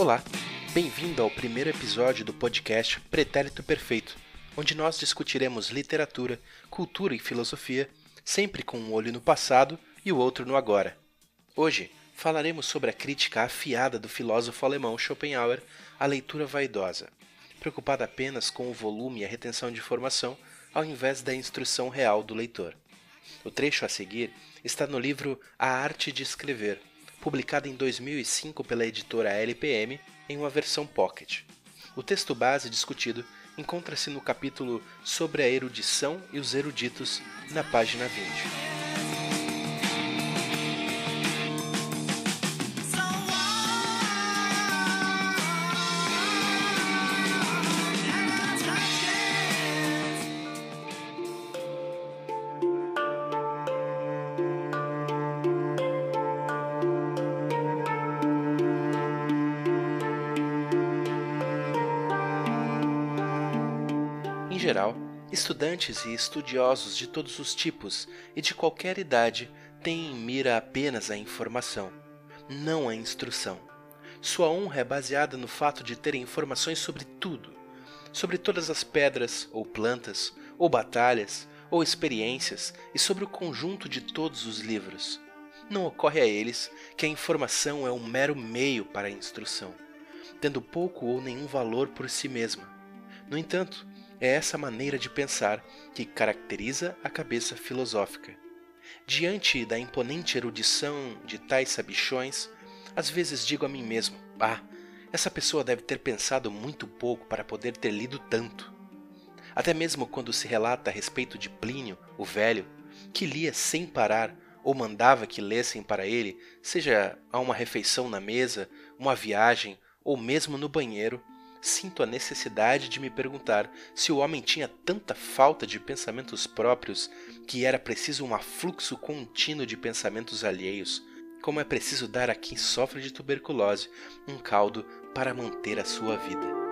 Olá, bem-vindo ao primeiro episódio do podcast Pretérito Perfeito, onde nós discutiremos literatura, cultura e filosofia, sempre com um olho no passado e o outro no agora. Hoje falaremos sobre a crítica afiada do filósofo alemão Schopenhauer à leitura vaidosa, preocupada apenas com o volume e a retenção de informação ao invés da instrução real do leitor. O trecho a seguir está no livro A Arte de Escrever, publicado em 2005 pela editora LPM em uma versão pocket. O texto base discutido encontra-se no capítulo Sobre a erudição e os eruditos, na página 20. Estudantes e estudiosos de todos os tipos e de qualquer idade têm em mira apenas a informação, não a instrução. Sua honra é baseada no fato de terem informações sobre tudo, sobre todas as pedras, ou plantas, ou batalhas, ou experiências e sobre o conjunto de todos os livros. Não ocorre a eles que a informação é um mero meio para a instrução, tendo pouco ou nenhum valor por si mesma. No entanto, é essa maneira de pensar que caracteriza a cabeça filosófica. Diante da imponente erudição de tais sabichões, às vezes digo a mim mesmo: Ah, essa pessoa deve ter pensado muito pouco para poder ter lido tanto. Até mesmo quando se relata a respeito de Plínio, o velho, que lia sem parar ou mandava que lessem para ele, seja a uma refeição na mesa, uma viagem ou mesmo no banheiro, sinto a necessidade de me perguntar se o homem tinha tanta falta de pensamentos próprios que era preciso um afluxo contínuo de pensamentos alheios, como é preciso dar a quem sofre de tuberculose um caldo para manter a sua vida.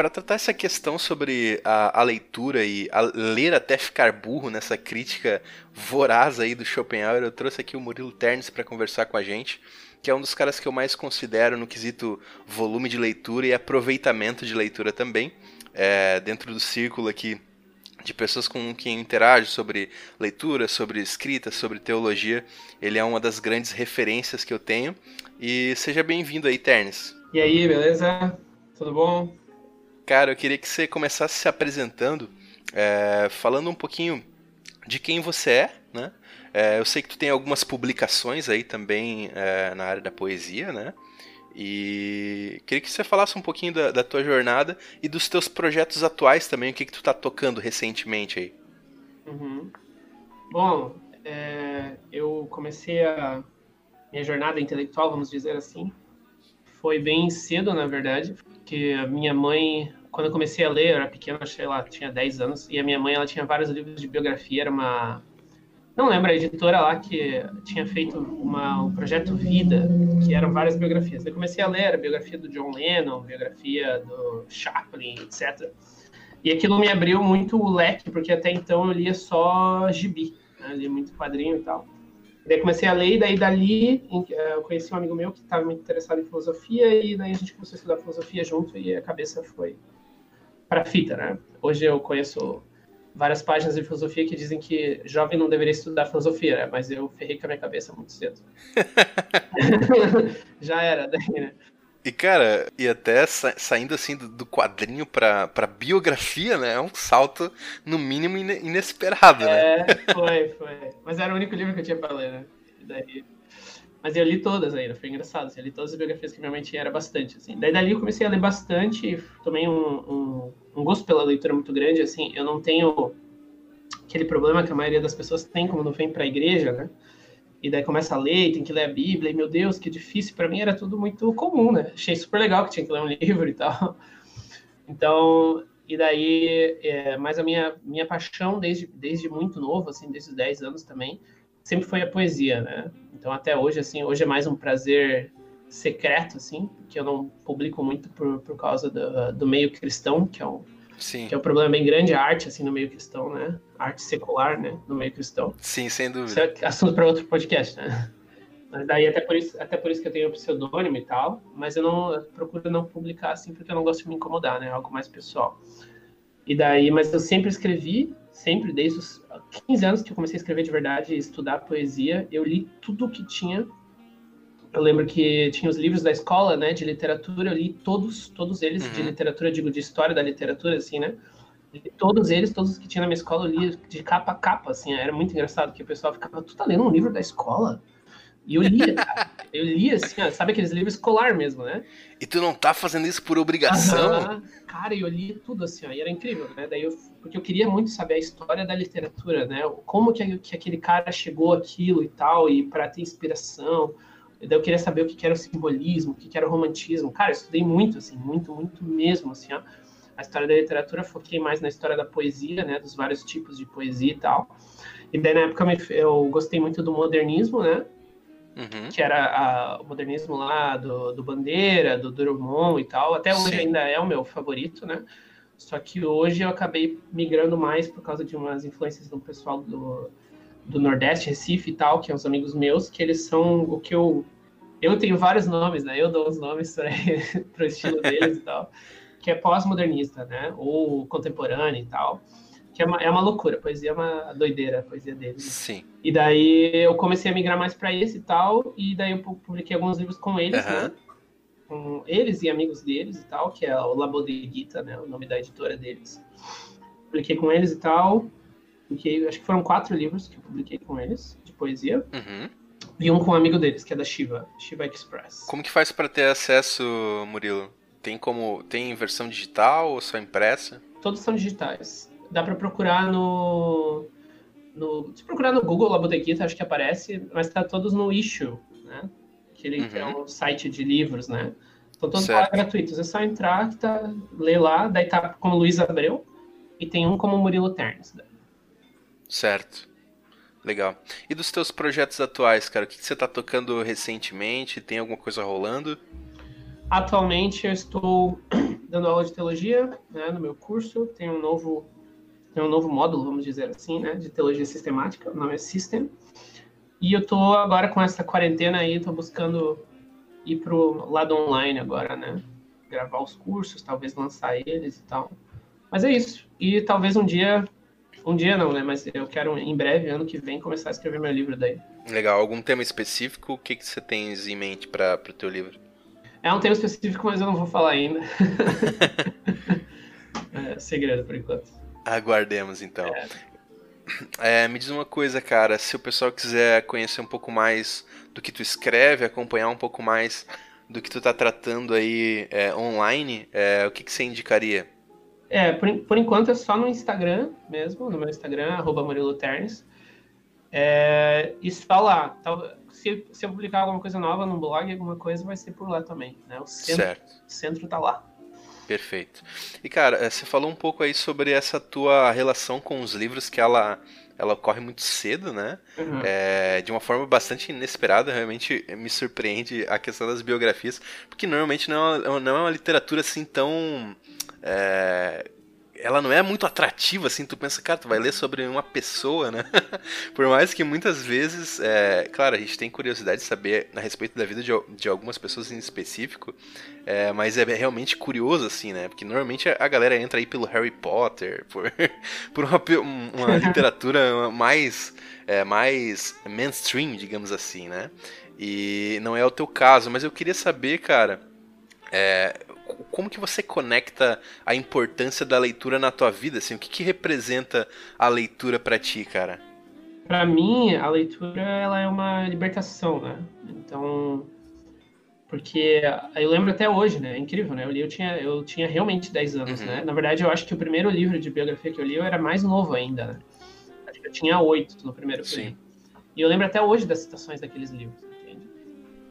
Para tratar essa questão sobre a, a, leitura e a ler até ficar burro nessa crítica voraz aí do Schopenhauer, eu trouxe aqui o Murilo Ternes para conversar com a gente, que é um dos caras que eu mais considero no quesito volume de leitura e aproveitamento de leitura também, é, dentro do círculo aqui de pessoas com quem interajo sobre leitura, sobre escrita, sobre teologia. Ele é uma das grandes referências que eu tenho. E seja bem-vindo aí, Ternes. E aí, beleza? Tudo bom? Cara, eu queria que você começasse se apresentando, é, falando um pouquinho de quem você é, né? É, eu sei que tu tem algumas publicações aí também é, na área da poesia, né? E queria que você falasse um pouquinho da, da, tua jornada e dos teus projetos atuais também, o que, que tu tá tocando recentemente aí. Uhum. Bom, é, eu comecei a minha jornada intelectual, vamos dizer assim, foi bem cedo, na verdade, porque a minha mãe quando eu comecei a ler, eu era pequeno, sei lá, tinha 10 anos, e a minha mãe, ela tinha vários livros de biografia, era uma... Não lembro, a editora lá que tinha feito uma, um projeto Vida, que eram várias biografias. Eu comecei a ler a biografia do John Lennon, biografia do Chaplin, etc. E aquilo me abriu muito o leque, porque até então eu lia só gibi, né? lia muito quadrinho e tal. Daí comecei a ler, e daí dali eh, eu conheci um amigo meu que estava muito interessado em filosofia, e daí a gente começou a estudar filosofia junto, e a cabeça foi para fita, né? Hoje eu conheço várias páginas de filosofia que dizem que jovem não deveria estudar filosofia, né? Mas eu ferrei com a minha cabeça muito cedo. Já era, daí, né? E, cara, e até sa saindo assim do, do, quadrinho pra, pra biografia, né? É um salto, no mínimo, inesperado, né? É, foi, foi. Mas era o único livro que eu tinha pra ler, né? E daí mas eu li todas ainda, foi engraçado. Assim, eu li todas as biografias que tinha, era bastante. Assim. Daí dali eu comecei a ler bastante, tomei um, um, um, gosto pela leitura muito grande. Assim, eu não tenho aquele problema que a maioria das pessoas tem quando não vem para a igreja, né? E daí começa a ler, tem que ler a Bíblia, e meu Deus, que difícil. Para mim era tudo muito comum, né? Achei super legal que tinha que ler um livro e tal. Então, e daí, é, mas a minha, minha paixão desde, desde muito novo, assim, desde os 10 anos também, sempre foi a poesia, né? Então até hoje, assim, hoje é mais um prazer secreto, assim, que eu não publico muito por, por causa do, do meio cristão, que é um Sim. que é um problema bem grande, a arte, assim, no meio cristão, né? A arte secular, né? No meio cristão. Sim, sem dúvida. Isso é assunto para outro podcast, né? Mas daí até por isso, até por isso que eu tenho o pseudônimo e tal, mas eu não eu procuro não publicar assim porque eu não gosto de me incomodar, né? Algo mais pessoal. E daí, mas eu sempre escrevi, sempre desde os 15 anos que eu comecei a escrever de verdade, estudar poesia, eu li tudo que tinha. Eu lembro que tinha os livros da escola, né, de literatura, eu li todos, todos eles Uhum. de literatura, digo de história da literatura assim, né? Todos eles, todos os que tinha na minha escola, eu li de capa a capa, assim, era muito engraçado que o pessoal ficava, tu tá lendo um livro da escola? E eu lia. Eu lia, assim, ó, sabe aqueles livros escolar mesmo, né? E tu não tá fazendo isso por obrigação? Aham. Cara, eu li tudo assim, ó, e era incrível, né? Daí eu, porque eu queria muito saber a história da literatura, né? Como que, que aquele cara chegou aquilo e tal, e para ter inspiração. E daí eu queria saber o que, que era o simbolismo, o que, que era o romantismo. Cara, eu estudei muito, assim, muito, muito mesmo, assim, ó. A história da literatura, foquei mais na história da poesia, né? Dos vários tipos de poesia e tal. E daí na época eu gostei muito do modernismo, né? Uhum. que era a- o modernismo lá do, do Bandeira, do Drummond e tal. Até hoje Sim. ainda é o meu favorito, né? Só que hoje eu acabei migrando mais por causa de umas influências do pessoal do, do Nordeste, Recife e tal, que são os amigos meus, que eles são o que eu. Eu tenho vários nomes, né? Eu dou os nomes para o estilo deles e tal, que é pós-modernista, né? Ou contemporâneo e tal. Que é uma, é uma loucura, a poesia é uma doideira, a poesia deles. Sim. E daí eu comecei a migrar mais para esse e tal, e daí eu pu- publiquei alguns livros com eles, Aham. né? Com eles e amigos deles e tal, que é o La Bodeguita, né? O nome da editora deles. Publiquei com eles e tal. Publiquei, acho que foram quatro livros que eu publiquei com eles, de poesia. Uhum. E um com um amigo deles, que é da Shiva, Shiva Express. Como que faz pra ter acesso, Murilo? Tem como. Tem versão digital ou só impressa? Todos são digitais. Dá para procurar no, no. Se procurar no Google La Bodeguita, acho que aparece, mas tá todos no Issue, né? Que é um site de livros, né? Estão todos lá gratuitos. É só entrar, que tá, ler lá, daí tá como Luiz Abreu, e tem um como Murilo Ternes. né? Certo. Legal. E dos teus projetos atuais, cara? O que que você tá tocando recentemente? Tem alguma coisa rolando? Atualmente eu estou dando aula de teologia, né, no meu curso. Tem um novo, tem um novo módulo, vamos dizer assim, né, de teologia sistemática. O nome é System. E eu tô agora com essa quarentena aí, tô buscando ir pro lado online agora, né? Gravar os cursos, talvez lançar eles e tal. Mas é isso. E talvez um dia, um dia não, né? Mas eu quero em breve, ano que vem, começar a escrever meu livro daí. Legal. Algum tema específico? O que, que você tens em mente para o teu livro? É um tema específico, mas eu não vou falar ainda. é segredo por enquanto. Aguardemos então. É, me diz uma coisa, cara. Se o pessoal quiser conhecer um pouco mais do que tu escreve, acompanhar um pouco mais do que tu tá tratando aí é, online, é, o que, que você indicaria? É, por, por enquanto é só no Instagram mesmo, no meu Instagram, arroba Murilo Ternes. É, e só lá. Tal- se, se eu publicar alguma coisa nova no blog, alguma coisa vai ser por lá também. Né? O centro, Certo. o centro tá lá. Perfeito. E cara, eh, você falou um pouco aí sobre essa tua relação com os livros, que ela, ela ocorre muito cedo, né? Uhum. É, de uma forma bastante inesperada, realmente me surpreende a questão das biografias, porque normalmente não é uma, não é uma literatura assim tão. é, ela não é muito atrativa, assim, tu pensa, cara, tu vai ler sobre uma pessoa, né? Por mais que muitas vezes, é, claro, a gente tem curiosidade de saber a respeito da vida de, de algumas pessoas em específico, é, mas é realmente curioso, assim, né? Porque normalmente a, galera entra aí pelo Harry Potter, por, por uma, um- uma literatura mais, é, mais mainstream, digamos assim, né? E não é o teu caso, mas eu queria saber, cara, é, como que você conecta a importância da leitura na tua vida, assim? O que, que representa a leitura pra ti, cara? Para mim, a leitura ela é uma libertação, né? Então, porque eu lembro até hoje, né? É incrível, né? Eu li, eu tinha, eu tinha realmente 10 anos, Uhum. né? Na verdade, eu acho que o primeiro livro de biografia que eu li eu era mais novo ainda, né? Acho que eu tinha 8 no primeiro. Sim. E eu lembro até hoje das citações daqueles livros?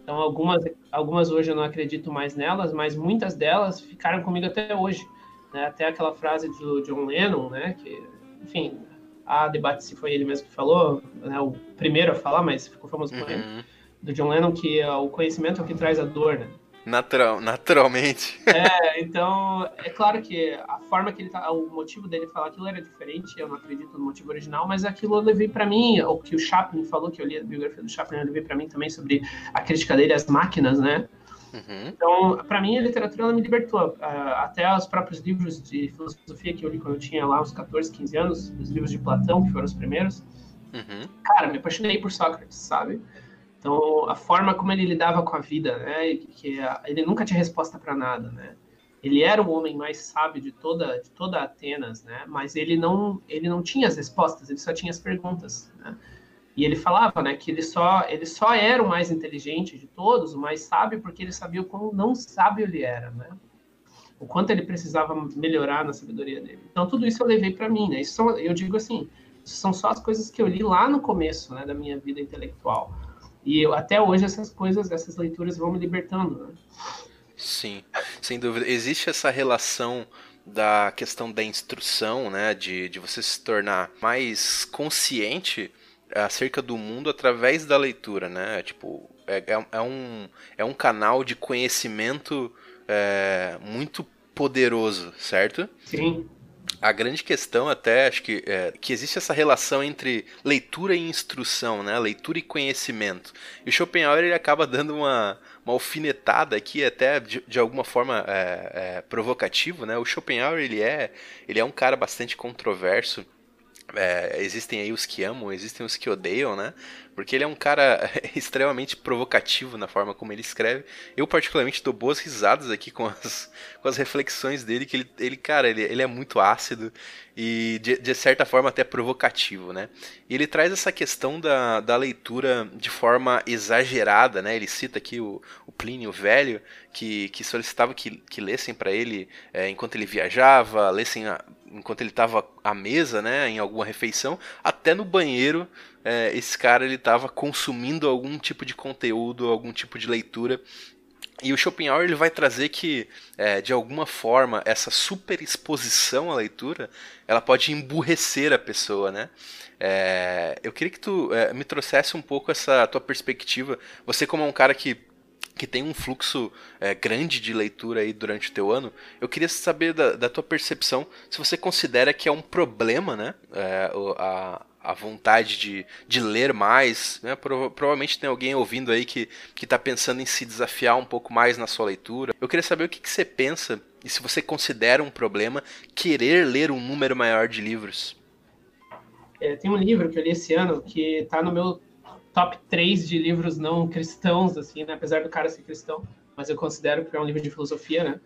Então, algumas, algumas hoje eu não acredito mais nelas, mas muitas delas ficaram comigo até hoje. Né? Até aquela frase do John Lennon, né? Que, enfim, há debate se foi ele mesmo que falou, né? o primeiro a falar, mas ficou famoso por ele. Uhum. do John Lennon que uh, o conhecimento é o que traz a dor, né? Natural, naturalmente. É, então, é claro que a forma que ele tá, o motivo dele falar aquilo era diferente, eu não acredito no motivo original, mas aquilo eu levei para mim, o que o Chaplin falou, que eu li a biografia do Chaplin, eu levei para mim também sobre a crítica dele às máquinas, né? Uhum. Então, para mim, a literatura me libertou. Até os próprios livros de filosofia que eu li quando eu tinha lá uns 14, 15 anos, os livros de Platão, que foram os primeiros, uhum. cara, me apaixonei por Sócrates, sabe? Então, a forma como ele lidava com a vida, né? Que ele nunca tinha resposta para nada, né? Ele era o homem mais sábio de toda de toda Atenas, né? Mas ele não ele não tinha as respostas, ele só tinha as perguntas, né? E ele falava, né, que ele só ele só era o mais inteligente de todos, o mais sábio, porque ele sabia o quão não sábio ele era, né? O quanto ele precisava melhorar na sabedoria dele. Então tudo isso eu levei para mim, né? Isso são, eu digo assim, são só as coisas que eu li lá no começo, né, da minha vida intelectual. E eu, até hoje essas coisas, essas leituras vão me libertando, né? Sim, sem dúvida. Existe essa relação da questão da instrução, né? De, de você se tornar mais consciente acerca do mundo através da leitura, né? Tipo, é, é, é um, é um canal de conhecimento é, muito poderoso, certo? Sim. A grande questão até, acho que, é que existe essa relação entre leitura e instrução, né? Leitura e conhecimento. E o Schopenhauer ele acaba dando uma, uma alfinetada aqui, até de, de alguma forma é, é, provocativo, né? O Schopenhauer ele é, ele é um cara bastante controverso. É, existem aí os que amam, existem os que odeiam, né? Porque ele é um cara extremamente provocativo na forma como ele escreve. Eu, particularmente, dou boas risadas aqui com as, com as reflexões dele, que ele, ele cara, ele, ele é muito ácido e, de, de certa forma, até provocativo, né? E ele traz essa questão da, da leitura de forma exagerada, né? Ele cita aqui o, o Plínio Velho, que, que solicitava que, que lessem para ele é, enquanto ele viajava, lessem a, enquanto ele estava à mesa, né, em alguma refeição, até no banheiro é, esse cara ele estava consumindo algum tipo de conteúdo, algum tipo de leitura. E o Schopenhauer ele vai trazer que, é, de alguma forma, essa superexposição à leitura, ela pode emburrecer a pessoa, né? É, eu queria que tu é, me trouxesse um pouco essa tua perspectiva. Você como é um cara que que tem um fluxo é, grande de leitura aí durante o teu ano, eu queria saber da, da tua percepção se você considera que é um problema, né? É, a, a vontade de, de ler mais. Né? Pro, provavelmente tem alguém ouvindo aí que está pensando em se desafiar um pouco mais na sua leitura. Eu queria saber o que, que você pensa e se você considera um problema querer ler um número maior de livros. É, tem um livro que eu li esse ano que está no meu top 3 de livros não cristãos, assim, né? apesar do cara ser cristão, mas eu considero que é um livro de filosofia, né?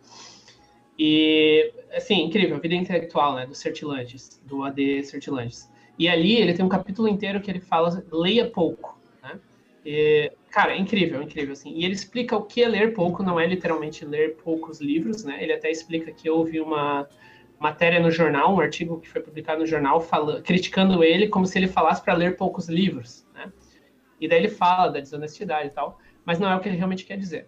E, assim, incrível, a vida intelectual, né, do Sertilanges, do AD Sertilanges. E ali ele tem um capítulo inteiro que ele fala leia pouco, né? E, cara, é incrível, é incrível assim. E ele explica o que é ler pouco, não é literalmente ler poucos livros, né? Ele até explica que houve uma matéria no jornal, um artigo que foi publicado no jornal falando, criticando ele como se ele falasse para ler poucos livros, né? E daí ele fala da desonestidade e tal, mas não é o que ele realmente quer dizer.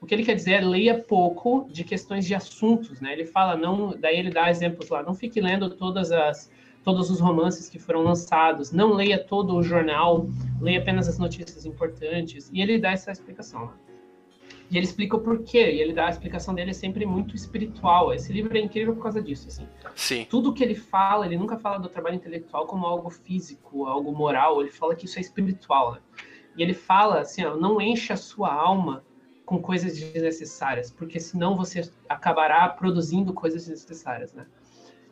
O que ele quer dizer é leia pouco de questões de assuntos, né? Ele fala não, daí ele dá exemplos lá, não fique lendo todas as todos os romances que foram lançados, não leia todo o jornal, leia apenas as notícias importantes. E ele dá essa explicação. Né? E ele explica o porquê, e ele dá a explicação dele é sempre muito espiritual. Esse livro é incrível por causa disso, assim. Sim. Tudo que ele fala, ele nunca fala do trabalho intelectual como algo físico, algo moral, ele fala que isso é espiritual, né? E ele fala assim, ó, não enche a sua alma com coisas desnecessárias, porque senão você acabará produzindo coisas desnecessárias, né?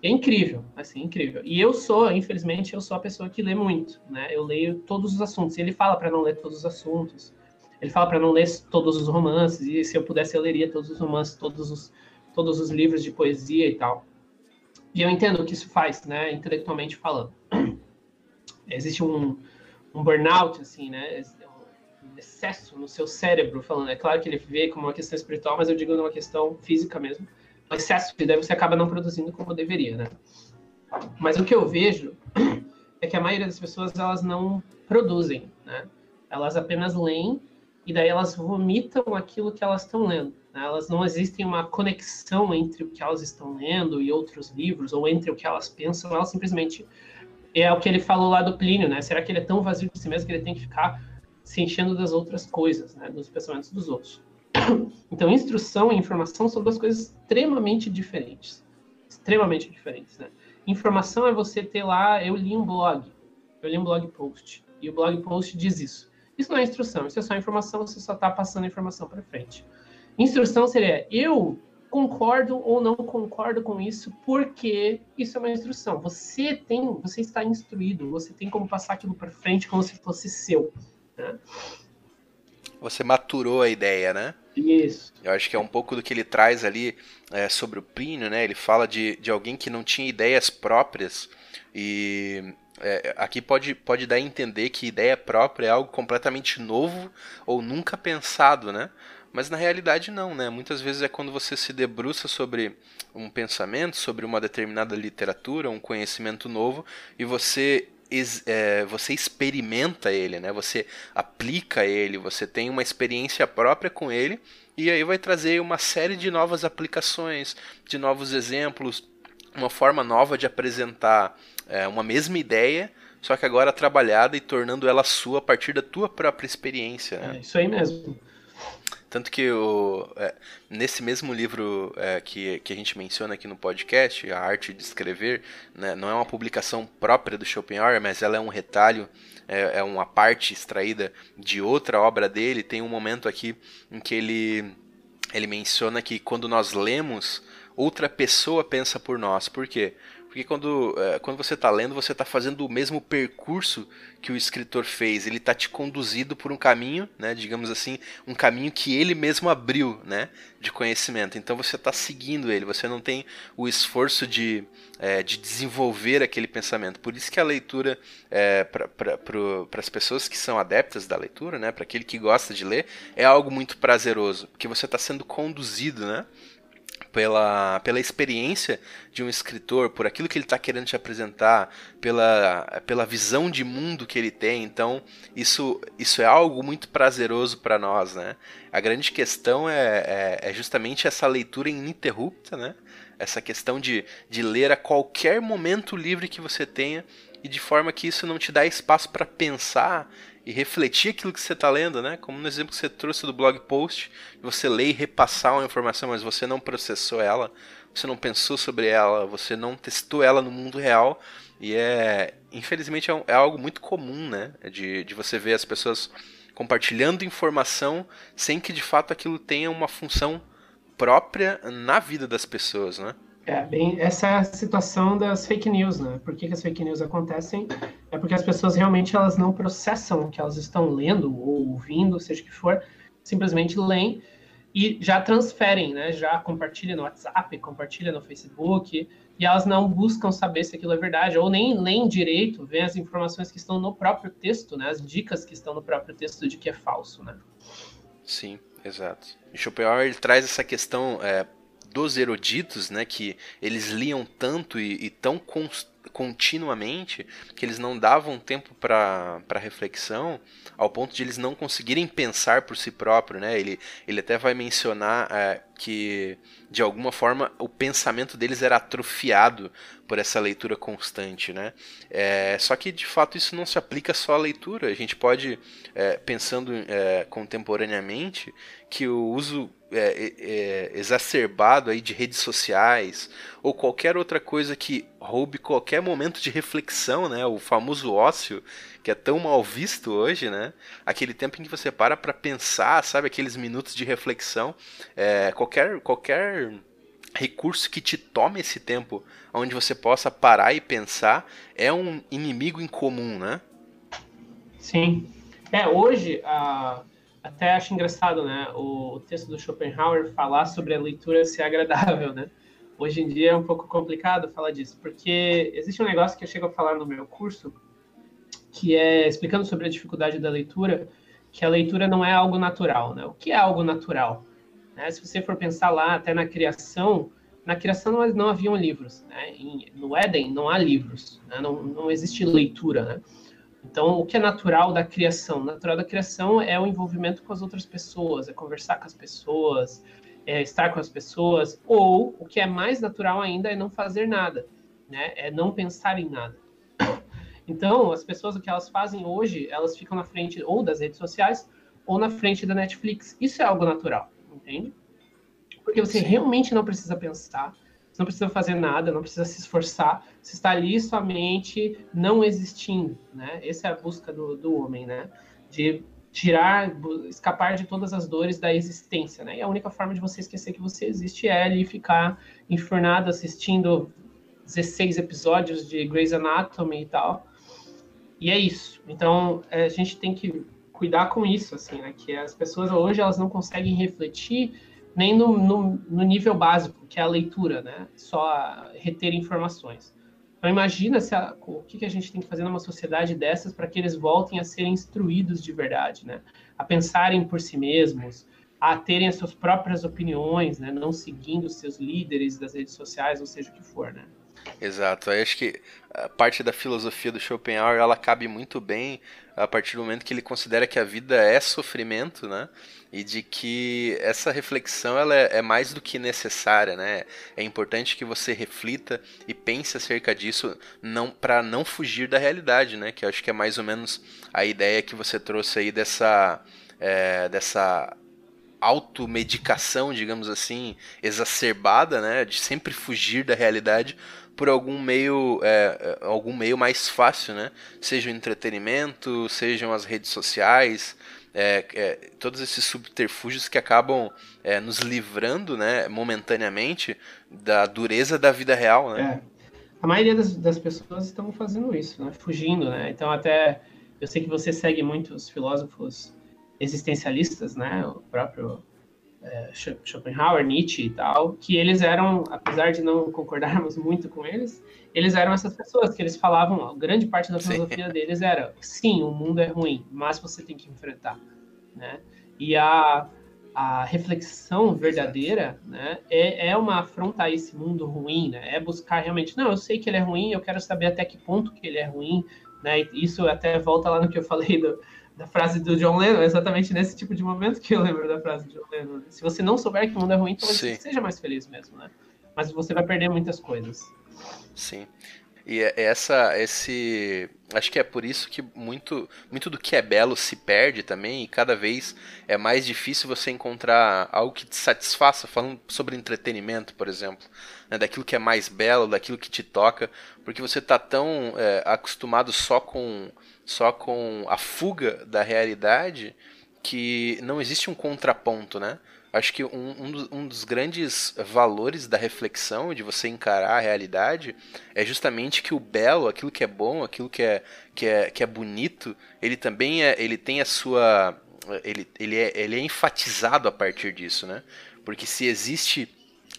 é incrível, assim, incrível. E eu sou, infelizmente, eu sou a pessoa que lê muito, né? Eu leio todos os assuntos. Ele fala para não ler todos os assuntos. Ele fala para não ler todos os romances. E se eu pudesse, eu leria todos os romances, todos os, todos os livros de poesia e tal. E eu entendo o que isso faz, né? Intelectualmente falando. Existe um, um burnout, assim, né? Um excesso no seu cérebro, falando. É claro que ele vê como uma questão espiritual, mas eu digo numa questão física mesmo o excesso de daí você acaba não produzindo como deveria, né? Mas o que eu vejo é que a maioria das pessoas elas não produzem, né? Elas apenas leem e daí elas vomitam aquilo que elas estão lendo. Né? Elas não existem uma conexão entre o que elas estão lendo e outros livros ou entre o que elas pensam. Elas simplesmente é o que ele falou lá do Plínio, né? Será que ele é tão vazio de si mesmo que ele tem que ficar se enchendo das outras coisas, né, dos pensamentos dos outros. Então, instrução e informação são duas coisas extremamente diferentes. Extremamente diferentes, né? Informação é você ter lá, eu li um blog, eu li um blog post, e o blog post diz isso. Isso não é instrução, isso é só informação, você só está passando a informação para frente. Instrução seria, eu concordo ou não concordo com isso, porque isso é uma instrução. Você tem, você está instruído, você tem como passar aquilo para frente como se fosse seu. Né? Você maturou a ideia, né? Isso. Eu acho que é um pouco do que ele traz ali é, sobre o Plínio, né? Ele fala de, de alguém que não tinha ideias próprias e é, aqui pode, pode dar a entender que ideia própria é algo completamente novo ou nunca pensado, né? Mas na realidade não, né? Muitas vezes é quando você se debruça sobre um pensamento, sobre uma determinada literatura, um conhecimento novo, e você é, você experimenta ele, né? Você aplica ele, você tem uma experiência própria com ele e aí vai trazer uma série de novas aplicações, de novos exemplos, uma forma nova de apresentar é, uma mesma ideia, só que agora trabalhada e tornando ela sua a partir da tua própria experiência. Né? É isso aí mesmo. Tanto que o, é, nesse mesmo livro é, que, que a gente menciona aqui no podcast, A Arte de Escrever, né, não é uma publicação própria do Schopenhauer, mas ela é um retalho, é, é uma parte extraída de outra obra dele. Tem um momento aqui em que ele, ele menciona que quando nós lemos, outra pessoa pensa por nós. Por quê? Porque quando, é, quando você está lendo, você está fazendo o mesmo percurso que o escritor fez. Ele está te conduzindo por um caminho, né, digamos assim, um caminho que ele mesmo abriu né, de conhecimento. Então você está seguindo ele, você não tem o esforço de, é, de desenvolver aquele pensamento. Por isso que a leitura, é, para as pessoas que são adeptas da leitura, né, para aquele que gosta de ler, é algo muito prazeroso, porque você está sendo conduzido, né? Pela, pela experiência de um escritor, por aquilo que ele está querendo te apresentar, pela, pela visão de mundo que ele tem. Então, isso, isso é algo muito prazeroso para nós. Né? A grande questão é, é, é, justamente essa leitura ininterrupta, né? essa questão de, de ler a qualquer momento livre que você tenha e de forma que isso não te dá espaço para pensar e refletir aquilo que você está lendo, né? Como no exemplo que você trouxe do blog post, você lê e repassar uma informação, mas você não processou ela, você não pensou sobre ela, você não testou ela no mundo real. E é, infelizmente, é, é algo muito comum, né? De, de você ver as pessoas compartilhando informação sem que de fato aquilo tenha uma função própria na vida das pessoas, né? É, bem, essa é a situação das fake news, né? Por que, que, as fake news acontecem? É porque as pessoas realmente elas não processam o que elas estão lendo ou ouvindo, seja o que for, simplesmente leem e já transferem, né? Já compartilham no WhatsApp, compartilham no Facebook, e elas não buscam saber se aquilo é verdade, ou nem leem direito, veem as informações que estão no próprio texto, né? As dicas que estão no próprio texto de que é falso, né? Sim, exato. E Schopenhauer ele traz essa questão é, dos eruditos, né, que eles liam tanto e, e tão continuamente que eles não davam tempo para reflexão ao ponto de eles não conseguirem pensar por si próprio, né? Ele, ele até vai mencionar é, que de alguma forma o pensamento deles era atrofiado por essa leitura constante, né? É, só que de fato isso não se aplica só à leitura. A gente pode, é, pensando é, contemporaneamente, que o uso é, é, exacerbado aí de redes sociais ou qualquer outra coisa que roube qualquer momento de reflexão, né? O famoso ócio que é tão mal visto hoje, né? Aquele tempo em que você para para pensar, sabe? Aqueles minutos de reflexão. É, qualquer qualquer recurso que te tome esse tempo, onde você possa parar e pensar, é um inimigo em comum, né? Sim. É, hoje a até acho engraçado, né? O, texto do Schopenhauer falar sobre a leitura ser agradável, né? Hoje em dia é um pouco complicado falar disso, porque existe um negócio que eu chego a falar no meu curso, que é explicando sobre a dificuldade da leitura, que a leitura não é algo natural, né? O que é algo natural? Né? Se você for pensar lá até na criação, na criação não, não haviam livros, né? no Éden não há livros, né? não, não existe leitura, né? Então, o que é natural da criação? Natural da criação é o envolvimento com as outras pessoas, é conversar com as pessoas, é estar com as pessoas, ou o que é mais natural ainda é não fazer nada, né? É não pensar em nada. Então, as pessoas, o que elas fazem hoje, elas ficam na frente ou das redes sociais ou na frente da Netflix. Isso é algo natural, entende? Porque você realmente não precisa pensar, você não precisa fazer nada, não precisa se esforçar, você está ali somente não existindo, né? Essa é a busca do, do homem, né? De tirar, escapar de todas as dores da existência, né? E a única forma de você esquecer que você existe é ali ficar enfurnado assistindo 16 episódios de Grey's Anatomy e tal. E é isso. Então, é, a gente tem que cuidar com isso, assim, né? Que as pessoas hoje elas não conseguem refletir nem no, no, no nível básico, que é a leitura, né? Só reter informações. Então imagina se a, o que, que a gente tem que fazer numa sociedade dessas para que eles voltem a serem instruídos de verdade, né? A pensarem por si mesmos, a terem as suas próprias opiniões, né? Não seguindo os seus líderes das redes sociais, ou seja o que for, né? Exato. Eu acho que a parte da filosofia do Schopenhauer ela cabe muito bem a partir do momento que ele considera que a vida é sofrimento, né? E de que essa reflexão ela é, é mais do que necessária, né? É importante que você reflita e pense acerca disso, não para não fugir da realidade, né? Que eu acho que é mais ou menos a ideia que você trouxe aí dessa é, dessa automedicação, digamos assim, exacerbada, né, de sempre fugir da realidade por algum meio, é, é, algum meio mais fácil, né? Seja o entretenimento, sejam as redes sociais, é, é, todos esses subterfúgios que acabam é, nos livrando, né, momentaneamente, da dureza da vida real, né? É. A maioria das, das pessoas estão fazendo isso, né? Fugindo, né? Então até eu sei que você segue muitos filósofos existencialistas, né? O próprio é, Schopenhauer, Nietzsche e tal, que eles eram, apesar de não concordarmos muito com eles, eles eram essas pessoas que eles falavam, grande parte da filosofia sim. deles era, sim, o mundo é ruim, mas você tem que enfrentar, né? E a, a reflexão verdadeira, né, é, é uma afronta a esse mundo ruim, né? É buscar realmente, não, eu sei que ele é ruim, eu quero saber até que ponto que ele é ruim, né? Isso até volta lá no que eu falei do, da frase do John Lennon, exatamente nesse tipo de momento que eu lembro da frase do John Lennon. Se você não souber que o mundo é ruim, talvez você seja mais feliz mesmo, né? Mas você vai perder muitas coisas. Sim. E é essa, esse, acho que é por isso que muito, muito do que é belo se perde também e cada vez é mais difícil você encontrar algo que te satisfaça, falando sobre entretenimento, por exemplo, né, daquilo que é mais belo, daquilo que te toca, porque você está tão é, acostumado só com só com a fuga da realidade que não existe um contraponto, né? Acho que um, um, um, dos grandes valores da reflexão, de você encarar a realidade, é justamente que o belo, aquilo que é bom, aquilo que é, que é, que é bonito, ele também é, ele tem a sua. Ele, ele, é, ele é enfatizado a partir disso, né? Porque se existe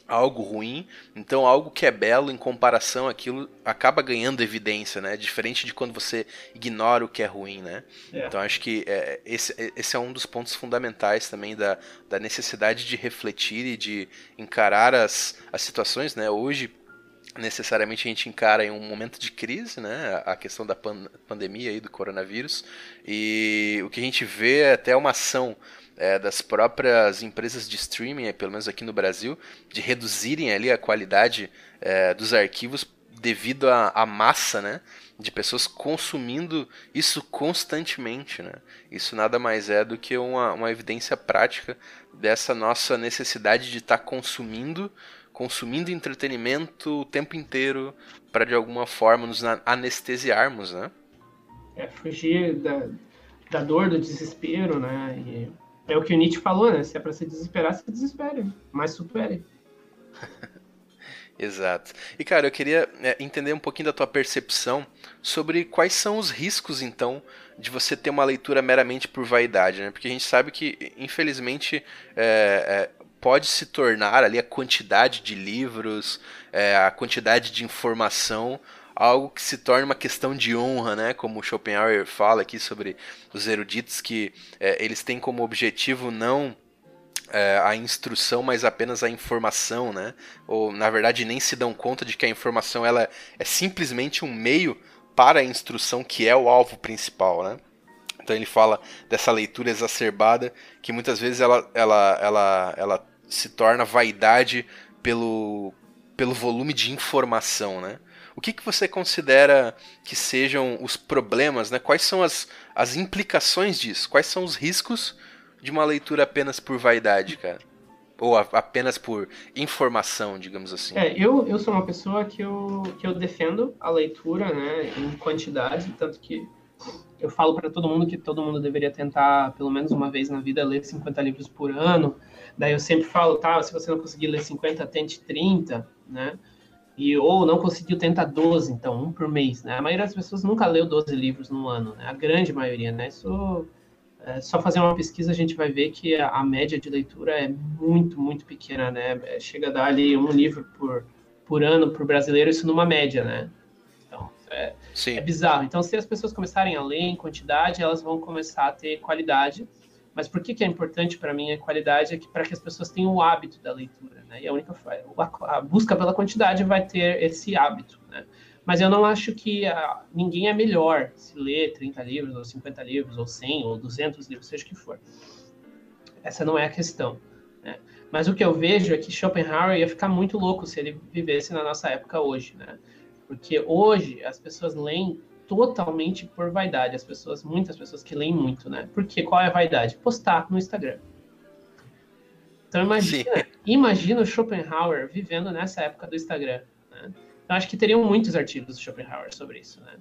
algo ruim, então algo que é belo em comparação àquilo acaba ganhando evidência, né? Diferente de quando você ignora o que é ruim, né? É. Então acho que é, esse, esse é um dos pontos fundamentais também da, da necessidade de refletir e de encarar as, as situações, né? Hoje necessariamente a gente encara em um momento de crise, né, a questão da pan pandemia aí do coronavírus, e o que a gente vê é até uma ação é, das próprias empresas de streaming, é, pelo menos aqui no Brasil, de reduzirem ali a qualidade é, dos arquivos devido à, massa, né? De pessoas consumindo isso constantemente, né? Isso nada mais é do que uma, uma evidência prática dessa nossa necessidade de estar tá consumindo, consumindo entretenimento o tempo inteiro para de alguma forma nos anestesiarmos, né? É fugir da, da dor, do desespero, né? E é o que o Nietzsche falou, né? Se é para se desesperar, se desespere, mas supere. Exato. E cara, eu queria é, entender um pouquinho da tua percepção sobre quais são os riscos, então, de você ter uma leitura meramente por vaidade, né? Porque a gente sabe que, infelizmente, é, é, pode se tornar ali a quantidade de livros, é, a quantidade de informação algo que se torna uma questão de honra, né? Como Schopenhauer fala aqui sobre os eruditos que é, eles têm como objetivo não é, a instrução, mas apenas a informação, né? Ou na verdade nem se dão conta de que a informação ela é simplesmente um meio para a instrução que é o alvo principal, né? Então ele fala dessa leitura exacerbada que muitas vezes ela, ela, ela, ela se torna vaidade pelo, pelo volume de informação, né? O que, que você considera que sejam os problemas, né? Quais são as, as implicações disso? Quais são os riscos de uma leitura apenas por vaidade, cara? Ou a, apenas por informação, digamos assim? É, eu, eu sou uma pessoa que eu, que eu defendo a leitura, né, em quantidade, tanto que eu falo para todo mundo que todo mundo deveria tentar, pelo menos uma vez na vida, ler 50 livros por ano. Daí eu sempre falo, tá, se você não conseguir ler 50, tente 30, né? E, ou não conseguiu, tenta 12, então, um por mês, né? A maioria das pessoas nunca leu 12 livros no ano, né? A grande maioria, né? Isso, é, só fazer uma pesquisa a gente vai ver que a, a, média de leitura é muito, muito pequena, né? É, chega a dar ali um livro por, por ano para o brasileiro, isso numa média, né? Então, é, é bizarro. Então, se as pessoas começarem a ler em quantidade, elas vão começar a ter qualidade, mas por que, que é importante para mim a qualidade? É que para que as pessoas tenham o hábito da leitura, né? E a única a, a busca pela quantidade vai ter esse hábito, né? Mas eu não acho que a, ninguém é melhor se lê 30 livros, ou 50 livros, ou 100, ou 200 livros, seja o que for. Essa não é a questão. Né? Mas o que eu vejo é que Schopenhauer ia ficar muito louco se ele vivesse na nossa época hoje, né? Porque hoje as pessoas leem totalmente por vaidade. As pessoas, muitas pessoas que leem muito, né? Porque qual é a vaidade? Postar no Instagram. Então imagina, imagina o Schopenhauer vivendo nessa época do Instagram. Né? Então acho que teriam muitos artigos do Schopenhauer sobre isso, né?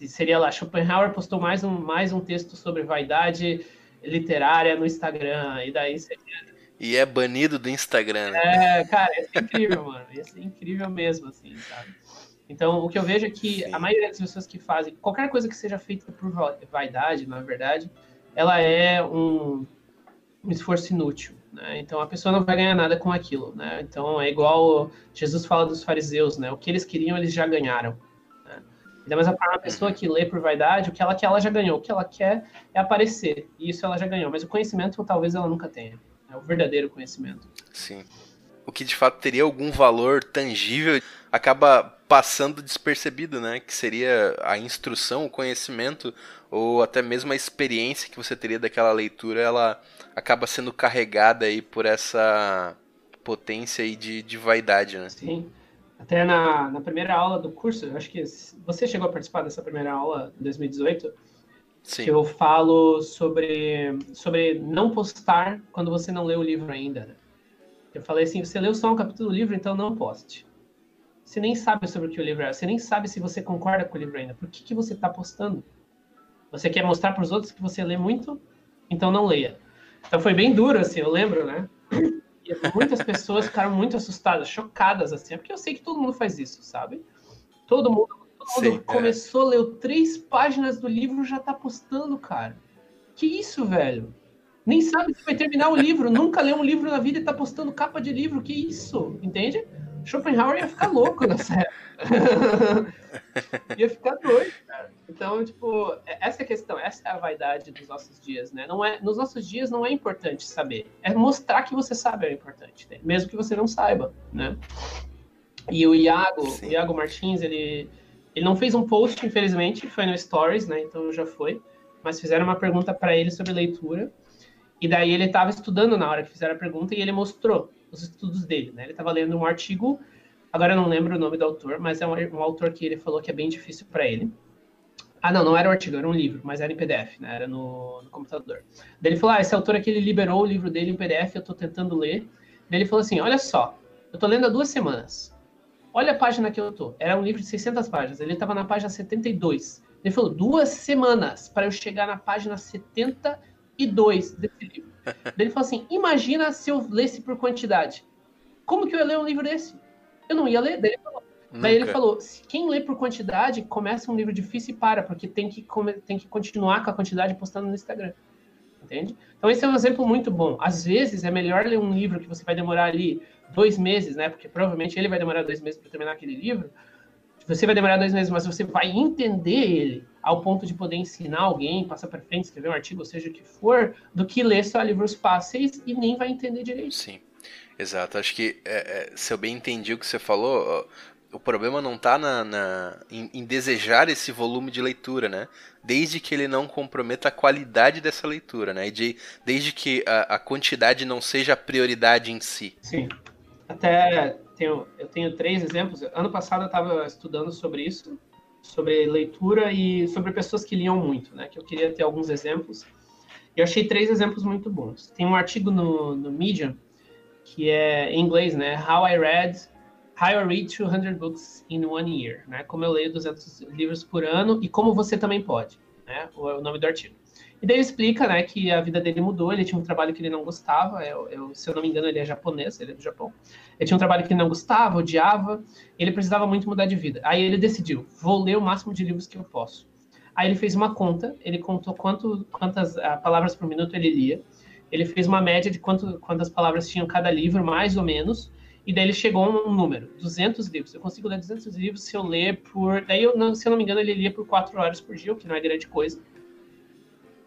E seria lá, Schopenhauer postou mais um, mais um texto sobre vaidade literária no Instagram, e daí seria... E é banido do Instagram, né? É, cara, ia ser incrível, mano. Ia ser incrível mesmo, assim, sabe? Então, o que eu vejo é que Sim. a maioria das pessoas que fazem qualquer coisa que seja feita por vaidade, na verdade, ela é um, um esforço inútil. Né? Então, a pessoa não vai ganhar nada com aquilo. Né? Então, é igual Jesus fala dos fariseus, né? o que eles queriam, eles já ganharam. Né? Da mesma forma, a pessoa que lê por vaidade, o que ela quer, ela já ganhou. O que ela quer é aparecer. E isso ela já ganhou. Mas o conhecimento, talvez ela nunca tenha. É o verdadeiro conhecimento. Sim. O que de fato teria algum valor tangível acaba passando despercebido, né? Que seria a instrução, o conhecimento ou até mesmo a experiência que você teria daquela leitura, ela acaba sendo carregada aí por essa potência aí de, de vaidade, né? Sim. Até na, na primeira aula do curso, eu acho que você chegou a participar dessa primeira aula em 2018, Sim. que eu falo sobre, sobre não postar quando você não lê o livro ainda. Né? Eu falei assim, você leu só um capítulo do livro, então não poste. Você nem sabe sobre o que o livro é. Você nem sabe se você concorda com o livro ainda. Por que, que você está postando? Você quer mostrar para os outros que você lê muito? Então não leia. Então foi bem duro, assim, eu lembro, né? E muitas pessoas ficaram muito assustadas, chocadas, assim. É porque eu sei que todo mundo faz isso, sabe? Todo mundo, todo mundo Sim, é. começou, leu três páginas do livro já tá postando, cara. Que isso, velho? Nem sabe se vai terminar o livro, nunca leu um livro na vida e tá postando capa de livro. Que isso? Entende? Schopenhauer ia ficar louco nessa época. ia ficar doido, cara. Então, tipo, é, essa é a questão, essa é a vaidade dos nossos dias, né? Não é, nos nossos dias não é importante saber, é mostrar que você sabe é importante, né? mesmo que você não saiba, né? E o Iago, o Iago Martins, ele, ele não fez um post, infelizmente, foi no Stories, né? Então já foi, mas fizeram uma pergunta para ele sobre leitura. E daí ele estava estudando na hora que fizeram a pergunta e ele mostrou os estudos dele, né? Ele estava lendo um artigo, agora eu não lembro o nome do autor, mas é um, um autor que ele falou que é bem difícil para ele. Ah, não, não era um artigo, era um livro, mas era em PDF, né? Era no, no computador. Daí ele falou: Ah, esse autor aqui ele liberou o livro dele em PDF, eu estou tentando ler. Daí ele falou assim: Olha só, eu estou lendo há duas semanas. Olha a página que eu tô. Era um livro de 600 páginas. Ele estava na página 72. Ele falou: duas semanas para eu chegar na página 72 desse livro. ele falou assim: imagina se eu lesse por quantidade. Como que eu ia ler um livro desse? Eu não ia ler. Daí ele falou, Daí ele falou: quem lê por quantidade começa um livro difícil e para, porque tem que, tem que continuar com a quantidade postando no Instagram. Entende? Então, esse é um exemplo muito bom. Às vezes é melhor ler um livro que você vai demorar ali dois meses, né? Porque provavelmente ele vai demorar dois meses para terminar aquele livro. Você vai demorar dois meses, mas você vai entender ele ao ponto de poder ensinar alguém, passar para frente, escrever um artigo, ou seja o que for, do que ler só livros fáceis e nem vai entender direito. Sim, exato. Acho que é, é, se eu bem entendi o que você falou, o problema não está na, na em, em, desejar esse volume de leitura, né? Desde que ele não comprometa a qualidade dessa leitura, né? E de, desde que a, a quantidade não seja a prioridade em si. Sim. Até tenho, eu tenho três exemplos. Ano passado eu estava estudando sobre isso, sobre leitura e sobre pessoas que liam muito, né? Que eu queria ter alguns exemplos. Eu achei três exemplos muito bons. Tem um artigo no, no Medium que é em inglês, né? How I Read How I Read 200 Books in One Year, né? Como eu leio 200 livros por ano e como você também pode, né? O, o nome do artigo. E daí ele explica, né, que a vida dele mudou, ele tinha um trabalho que ele não gostava, eu, eu, se eu não me engano ele é japonês, ele é do Japão. Ele tinha um trabalho que ele não gostava, odiava, ele precisava muito mudar de vida. Aí ele decidiu, vou ler o máximo de livros que eu posso. Aí ele fez uma conta, ele contou quanto, quantas uh, palavras por minuto ele lia, ele fez uma média de quanto, quantas palavras tinham cada livro, mais ou menos, e daí ele chegou a um número, 200 livros. Eu consigo ler 200 livros se eu ler por... Daí, eu, se eu não me engano, ele lia por 4 horas por dia, o que não é grande coisa.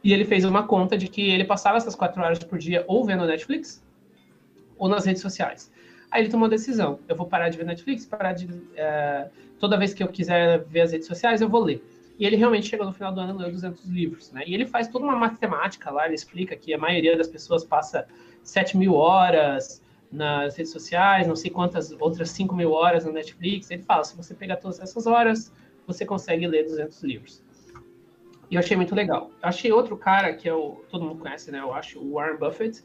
E ele fez uma conta de que ele passava essas 4 horas por dia ou vendo Netflix ou nas redes sociais. Aí ele tomou a decisão, eu vou parar de ver Netflix, parar de... É, toda vez que eu quiser ver as redes sociais, eu vou ler. E ele realmente chegou no final do ano e leu 200 livros, né? E ele faz toda uma matemática lá, ele explica que a maioria das pessoas passa 7 mil horas nas redes sociais, não sei quantas outras 5 mil horas na Netflix. Ele fala, se você pegar todas essas horas, você consegue ler 200 livros. E eu achei muito legal. Eu achei outro cara que é o, todo mundo conhece, né? Eu acho, o Warren Buffett,